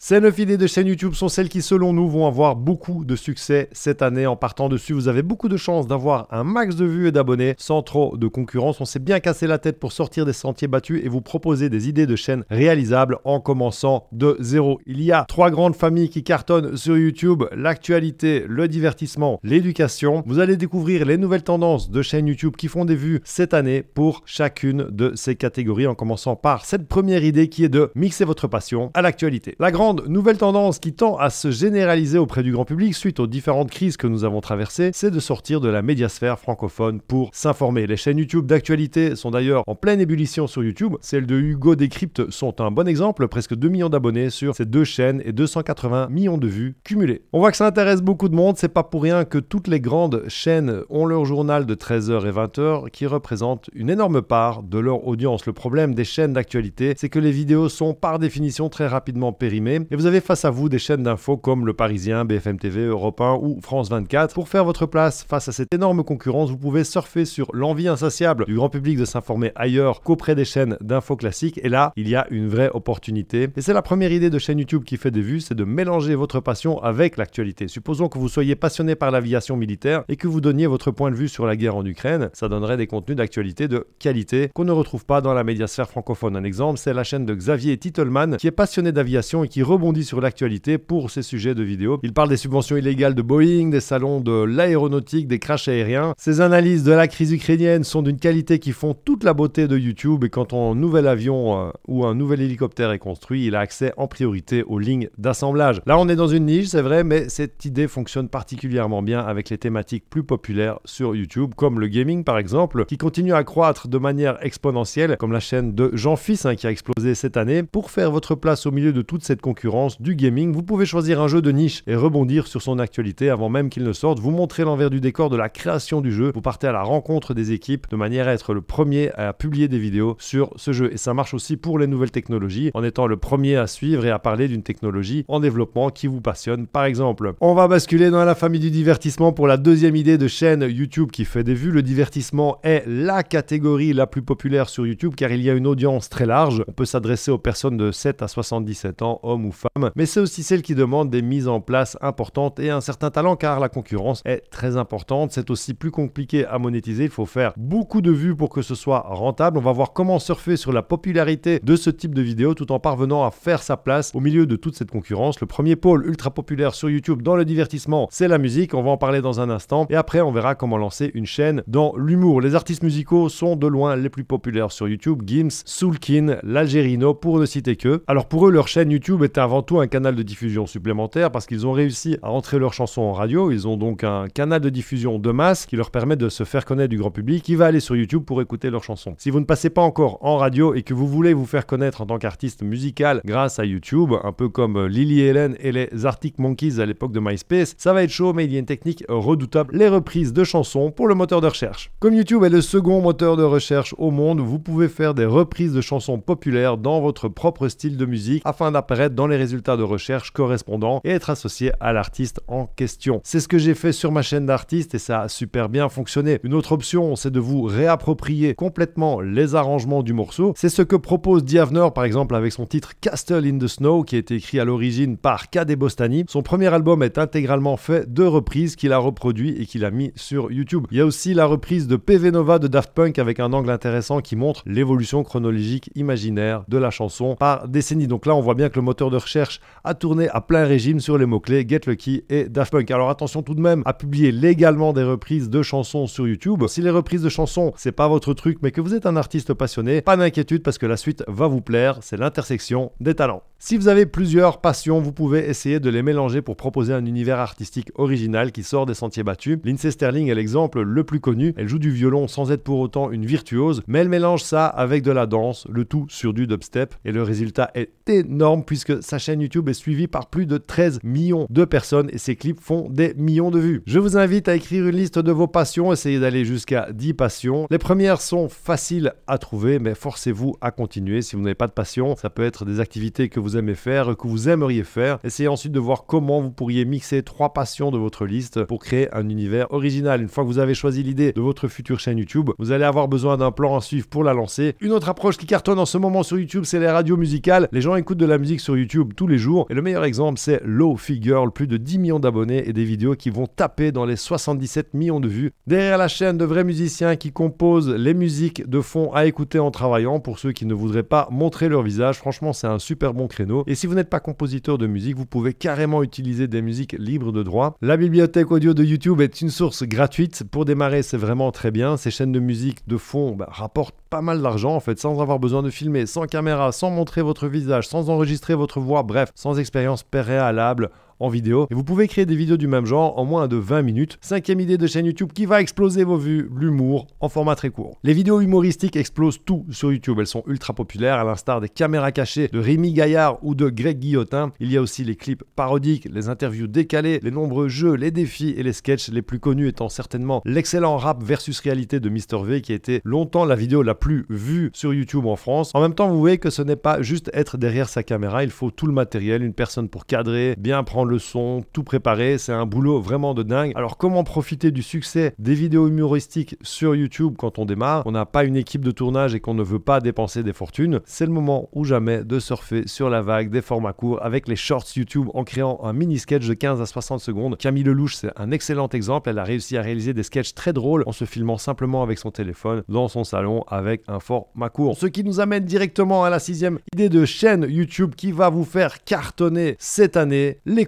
Ces 9 idées de chaîne YouTube sont celles qui, selon nous, vont avoir beaucoup de succès cette année. En partant dessus, vous avez beaucoup de chances d'avoir un max de vues et d'abonnés sans trop de concurrence. On s'est bien cassé la tête pour sortir des sentiers battus et vous proposer des idées de chaînes réalisables en commençant de zéro. Il y a trois grandes familles qui cartonnent sur YouTube l'actualité, le divertissement, l'éducation. Vous allez découvrir les nouvelles tendances de chaînes YouTube qui font des vues cette année pour chacune de ces catégories en commençant par cette première idée qui est de mixer votre passion à l'actualité. La grande nouvelle tendance qui tend à se généraliser auprès du grand public suite aux différentes crises que nous avons traversées, c'est de sortir de la médiasphère francophone pour s'informer. Les chaînes YouTube d'actualité sont d'ailleurs en pleine ébullition sur YouTube. Celles de Hugo Décrypte sont un bon exemple, presque 2 millions d'abonnés sur ces deux chaînes et 280 millions de vues cumulées. On voit que ça intéresse beaucoup de monde, c'est pas pour rien que toutes les grandes chaînes ont leur journal de 13h et 20h qui représente une énorme part de leur audience. Le problème des chaînes d'actualité, c'est que les vidéos sont par définition très rapidement périmées et vous avez face à vous des chaînes d'infos comme Le Parisien, BFM TV, Europe 1 ou France 24. Pour faire votre place face à cette énorme concurrence, vous pouvez surfer sur l'envie insatiable du grand public de s'informer ailleurs qu'auprès des chaînes d'infos classiques. Et là, il y a une vraie opportunité. Et c'est la première idée de chaîne YouTube qui fait des vues, c'est de mélanger votre passion avec l'actualité. Supposons que vous soyez passionné par l'aviation militaire et que vous donniez votre point de vue sur la guerre en Ukraine. Ça donnerait des contenus d'actualité de qualité qu'on ne retrouve pas dans la médiasphère francophone. Un exemple, c'est la chaîne de Xavier Titelman qui est passionné d'aviation et qui rebondit sur l'actualité pour ces sujets de vidéo. Il parle des subventions illégales de Boeing, des salons de l'aéronautique, des crashs aériens. Ses analyses de la crise ukrainienne sont d'une qualité qui font toute la beauté de YouTube et quand un nouvel avion euh, ou un nouvel hélicoptère est construit, il a accès en priorité aux lignes d'assemblage. Là, on est dans une niche, c'est vrai, mais cette idée fonctionne particulièrement bien avec les thématiques plus populaires sur YouTube, comme le gaming par exemple, qui continue à croître de manière exponentielle, comme la chaîne de Jean Fils hein, qui a explosé cette année. Pour faire votre place au milieu de toute cette concurrence, du gaming, vous pouvez choisir un jeu de niche et rebondir sur son actualité avant même qu'il ne sorte. Vous montrez l'envers du décor de la création du jeu. Vous partez à la rencontre des équipes de manière à être le premier à publier des vidéos sur ce jeu. Et ça marche aussi pour les nouvelles technologies en étant le premier à suivre et à parler d'une technologie en développement qui vous passionne par exemple. On va basculer dans la famille du divertissement pour la deuxième idée de chaîne YouTube qui fait des vues. Le divertissement est la catégorie la plus populaire sur YouTube car il y a une audience très large. On peut s'adresser aux personnes de 7 à 77 ans, hommes ou femmes, mais c'est aussi celle qui demande des mises en place importantes et un certain talent car la concurrence est très importante. C'est aussi plus compliqué à monétiser. Il faut faire beaucoup de vues pour que ce soit rentable. On va voir comment surfer sur la popularité de ce type de vidéo tout en parvenant à faire sa place au milieu de toute cette concurrence. Le premier pôle ultra populaire sur YouTube dans le divertissement, c'est la musique. On va en parler dans un instant. Et après, on verra comment lancer une chaîne dans l'humour. Les artistes musicaux sont de loin les plus populaires sur YouTube. Gims, Soulkin, l'Algerino, pour ne citer que. Alors pour eux, leur chaîne YouTube est avant tout un canal de diffusion supplémentaire parce qu'ils ont réussi à entrer leurs chansons en radio. Ils ont donc un canal de diffusion de masse qui leur permet de se faire connaître du grand public qui va aller sur YouTube pour écouter leurs chansons. Si vous ne passez pas encore en radio et que vous voulez vous faire connaître en tant qu'artiste musical grâce à YouTube, un peu comme Lily Helen et les Arctic Monkeys à l'époque de MySpace, ça va être chaud mais il y a une technique redoutable, les reprises de chansons pour le moteur de recherche. Comme YouTube est le second moteur de recherche au monde, vous pouvez faire des reprises de chansons populaires dans votre propre style de musique afin d'apparaître dans les résultats de recherche correspondants et être associé à l'artiste en question. C'est ce que j'ai fait sur ma chaîne d'artiste et ça a super bien fonctionné. Une autre option, c'est de vous réapproprier complètement les arrangements du morceau. C'est ce que propose Diavner par exemple avec son titre Castle in the Snow qui a été écrit à l'origine par Kade Bostani. Son premier album est intégralement fait de reprises qu'il a reproduit et qu'il a mis sur YouTube. Il y a aussi la reprise de PV Nova de Daft Punk avec un angle intéressant qui montre l'évolution chronologique imaginaire de la chanson par décennie. Donc là, on voit bien que le moteur de recherche a tourné à plein régime sur les mots-clés Get Lucky et Daft Punk. Alors attention tout de même à publier légalement des reprises de chansons sur YouTube. Si les reprises de chansons, c'est pas votre truc, mais que vous êtes un artiste passionné, pas d'inquiétude parce que la suite va vous plaire, c'est l'intersection des talents. Si vous avez plusieurs passions, vous pouvez essayer de les mélanger pour proposer un univers artistique original qui sort des sentiers battus. Lindsay Sterling est l'exemple le plus connu. Elle joue du violon sans être pour autant une virtuose, mais elle mélange ça avec de la danse, le tout sur du dubstep, et le résultat est énorme puisque sa chaîne YouTube est suivie par plus de 13 millions de personnes et ses clips font des millions de vues. Je vous invite à écrire une liste de vos passions, essayez d'aller jusqu'à 10 passions. Les premières sont faciles à trouver, mais forcez-vous à continuer. Si vous n'avez pas de passion, ça peut être des activités que vous aimez faire, que vous aimeriez faire. Essayez ensuite de voir comment vous pourriez mixer trois passions de votre liste pour créer un univers original. Une fois que vous avez choisi l'idée de votre future chaîne YouTube, vous allez avoir besoin d'un plan à suivre pour la lancer. Une autre approche qui cartonne en ce moment sur YouTube, c'est les radios musicales. Les gens écoutent de la musique sur YouTube Tous les jours. Et le meilleur exemple, c'est Low Figure, plus de 10 millions d'abonnés et des vidéos qui vont taper dans les 77 millions de vues. Derrière la chaîne, de vrais musiciens qui composent les musiques de fond à écouter en travaillant pour ceux qui ne voudraient pas montrer leur visage. Franchement, c'est un super bon créneau. Et si vous n'êtes pas compositeur de musique, vous pouvez carrément utiliser des musiques libres de droit. La bibliothèque audio de YouTube est une source gratuite. Pour démarrer, c'est vraiment très bien. Ces chaînes de musique de fond bah, rapportent pas mal d'argent en fait, sans avoir besoin de filmer, sans caméra, sans montrer votre visage, sans enregistrer votre voix, bref, sans expérience préalable vidéo. Et vous pouvez créer des vidéos du même genre en moins de 20 minutes. Cinquième idée de chaîne YouTube qui va exploser vos vues, l'humour en format très court. Les vidéos humoristiques explosent tout sur YouTube. Elles sont ultra populaires, à l'instar des caméras cachées de Rémi Gaillard ou de Greg Guillotin. Il y a aussi les clips parodiques, les interviews décalées, les nombreux jeux, les défis et les sketchs, les plus connus étant certainement l'excellent rap versus réalité de Mr V qui a été longtemps la vidéo la plus vue sur YouTube en France. En même temps, vous voyez que ce n'est pas juste être derrière sa caméra, il faut tout le matériel, une personne pour cadrer, bien prendre le son, tout préparé. C'est un boulot vraiment de dingue. Alors, comment profiter du succès des vidéos humoristiques sur YouTube quand on démarre? On n'a pas une équipe de tournage et qu'on ne veut pas dépenser des fortunes. C'est le moment ou jamais de surfer sur la vague des formats courts avec les shorts YouTube en créant un mini sketch de 15 à 60 secondes. Camille Lelouch, c'est un excellent exemple. Elle a réussi à réaliser des sketchs très drôles en se filmant simplement avec son téléphone dans son salon avec un format court. Ce qui nous amène directement à la sixième idée de chaîne YouTube qui va vous faire cartonner cette année les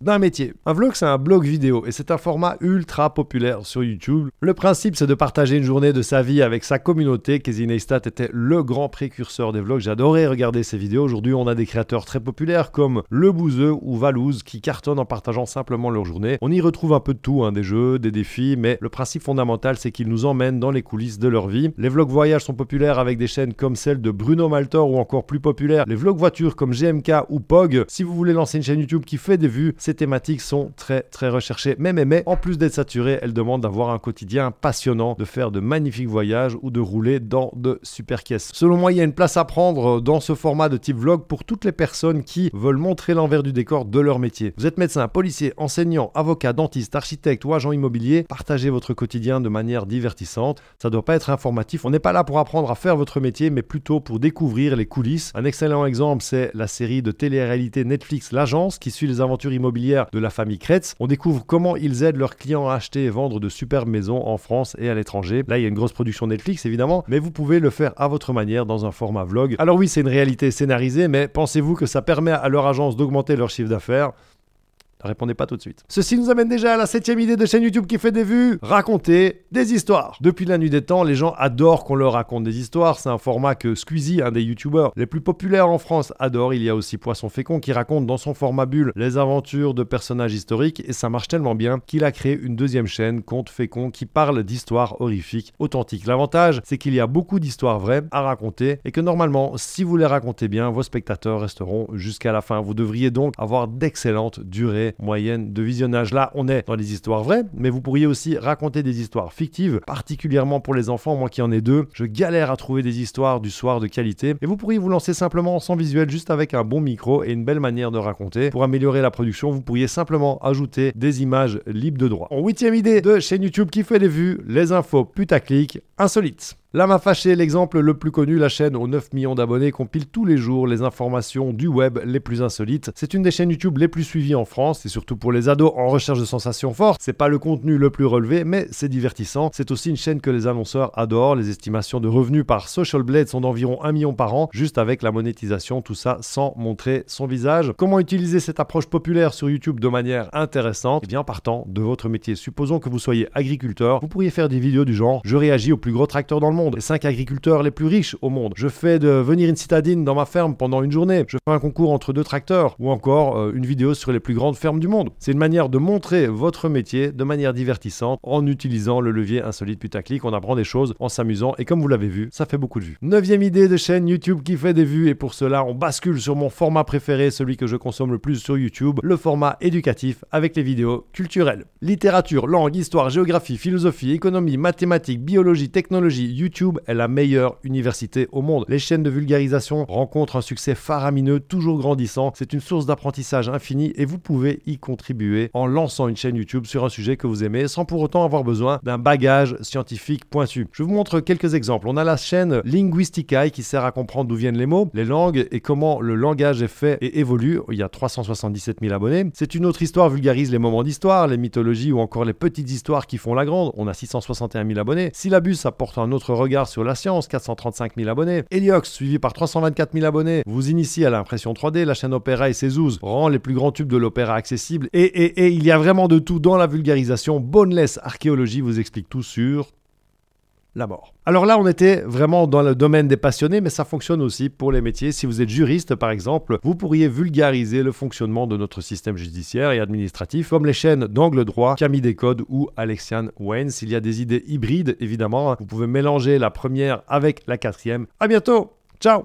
d'un métier. Un vlog, c'est un blog vidéo et c'est un format ultra populaire sur YouTube. Le principe, c'est de partager une journée de sa vie avec sa communauté. Casey Neistat était le grand précurseur des vlogs. J'adorais regarder ses vidéos. Aujourd'hui, on a des créateurs très populaires comme Le Bouzeux ou Valouz qui cartonnent en partageant simplement leur journée. On y retrouve un peu de tout, hein, des jeux, des défis, mais le principe fondamental, c'est qu'ils nous emmènent dans les coulisses de leur vie. Les vlogs voyages sont populaires avec des chaînes comme celle de Bruno Maltor ou encore plus populaires, les vlogs voitures comme GMK ou POG. Si vous voulez lancer une chaîne YouTube qui fait des vues, ces thématiques sont très très recherchées. Mais mais mais, en plus d'être saturées, elles demandent d'avoir un quotidien passionnant, de faire de magnifiques voyages ou de rouler dans de super caisses. Selon moi, il y a une place à prendre dans ce format de type vlog pour toutes les personnes qui veulent montrer l'envers du décor de leur métier. Vous êtes médecin, policier, enseignant, avocat, dentiste, architecte ou agent immobilier, partagez votre quotidien de manière divertissante. Ça doit pas être informatif. On n'est pas là pour apprendre à faire votre métier, mais plutôt pour découvrir les coulisses. Un excellent exemple, c'est la série de télé-réalité Netflix L'Agence qui suit les aventures immobilières de la famille Kretz. On découvre comment ils aident leurs clients à acheter et vendre de superbes maisons en France et à l'étranger. Là, il y a une grosse production Netflix évidemment, mais vous pouvez le faire à votre manière dans un format vlog. Alors oui, c'est une réalité scénarisée, mais pensez-vous que ça permet à leur agence d'augmenter leur chiffre d'affaires? Ne répondez pas tout de suite. Ceci nous amène déjà à la septième idée de chaîne YouTube qui fait des vues, raconter des histoires. Depuis la nuit des temps, les gens adorent qu'on leur raconte des histoires. C'est un format que Squeezie, un des YouTubeurs les plus populaires en France, adore. Il y a aussi Poisson Fécond qui raconte dans son format bulle les aventures de personnages historiques et ça marche tellement bien qu'il a créé une deuxième chaîne, Conte Fécond, qui parle d'histoires horrifiques authentiques. L'avantage, c'est qu'il y a beaucoup d'histoires vraies à raconter et que normalement, si vous les racontez bien, vos spectateurs resteront jusqu'à la fin. Vous devriez donc avoir d'excellentes durées moyenne de visionnage. Là, on est dans des histoires vraies, mais vous pourriez aussi raconter des histoires fictives, particulièrement pour les enfants, moi qui en ai deux. Je galère à trouver des histoires du soir de qualité. Et vous pourriez vous lancer simplement sans visuel, juste avec un bon micro et une belle manière de raconter. Pour améliorer la production, vous pourriez simplement ajouter des images libres de droit. En huitième idée de chaîne YouTube qui fait des vues, les infos putaclic insolites. Là m'a fâché l'exemple le plus connu, la chaîne aux 9 millions d'abonnés compile tous les jours les informations du web les plus insolites. C'est une des chaînes YouTube les plus suivies en France et surtout pour les ados en recherche de sensations fortes. C'est pas le contenu le plus relevé, mais c'est divertissant. C'est aussi une chaîne que les annonceurs adorent. Les estimations de revenus par Social Blade sont d'environ 1 million par an, juste avec la monétisation, tout ça sans montrer son visage. Comment utiliser cette approche populaire sur YouTube de manière intéressante? Eh bien, partant de votre métier. Supposons que vous soyez agriculteur, vous pourriez faire des vidéos du genre Je réagis aux plus gros tracteurs dans le monde, les 5 agriculteurs les plus riches au monde. Je fais de venir une citadine dans ma ferme pendant une journée. Je fais un concours entre deux tracteurs ou encore euh, une vidéo sur les plus grandes fermes du monde. C'est une manière de montrer votre métier de manière divertissante en utilisant le levier insolite putaclic. On apprend des choses en s'amusant et comme vous l'avez vu, ça fait beaucoup de vues. Neuvième idée de chaîne YouTube qui fait des vues et pour cela on bascule sur mon format préféré, celui que je consomme le plus sur YouTube, le format éducatif avec les vidéos culturelles. Littérature, langue, histoire, géographie, philosophie, économie, mathématiques, biologie, technologie, YouTube YouTube est la meilleure université au monde. Les chaînes de vulgarisation rencontrent un succès faramineux, toujours grandissant. C'est une source d'apprentissage infini et vous pouvez y contribuer en lançant une chaîne YouTube sur un sujet que vous aimez sans pour autant avoir besoin d'un bagage scientifique pointu. Je vous montre quelques exemples. On a la chaîne Linguisticae qui sert à comprendre d'où viennent les mots, les langues et comment le langage est fait et évolue. Il y a 377 000 abonnés. C'est une autre histoire vulgarise les moments d'histoire, les mythologies ou encore les petites histoires qui font la grande. On a 661 000 abonnés. Syllabus apporte un autre regard sur la science, 435 000 abonnés. Heliox, suivi par 324 000 abonnés, vous initie à l'impression 3D. La chaîne Opéra et ses zoos rend les plus grands tubes de l'opéra accessibles. Et, et, et il y a vraiment de tout dans la vulgarisation. Boneless Archéologie vous explique tout sur Alors là, on était vraiment dans le domaine des passionnés, mais ça fonctionne aussi pour les métiers. Si vous êtes juriste, par exemple, vous pourriez vulgariser le fonctionnement de notre système judiciaire et administratif, comme les chaînes d'Angle Droit, Camille Descodes ou Alexian Wayne. S'il y a des idées hybrides, évidemment, vous pouvez mélanger la première avec la quatrième. À bientôt! Ciao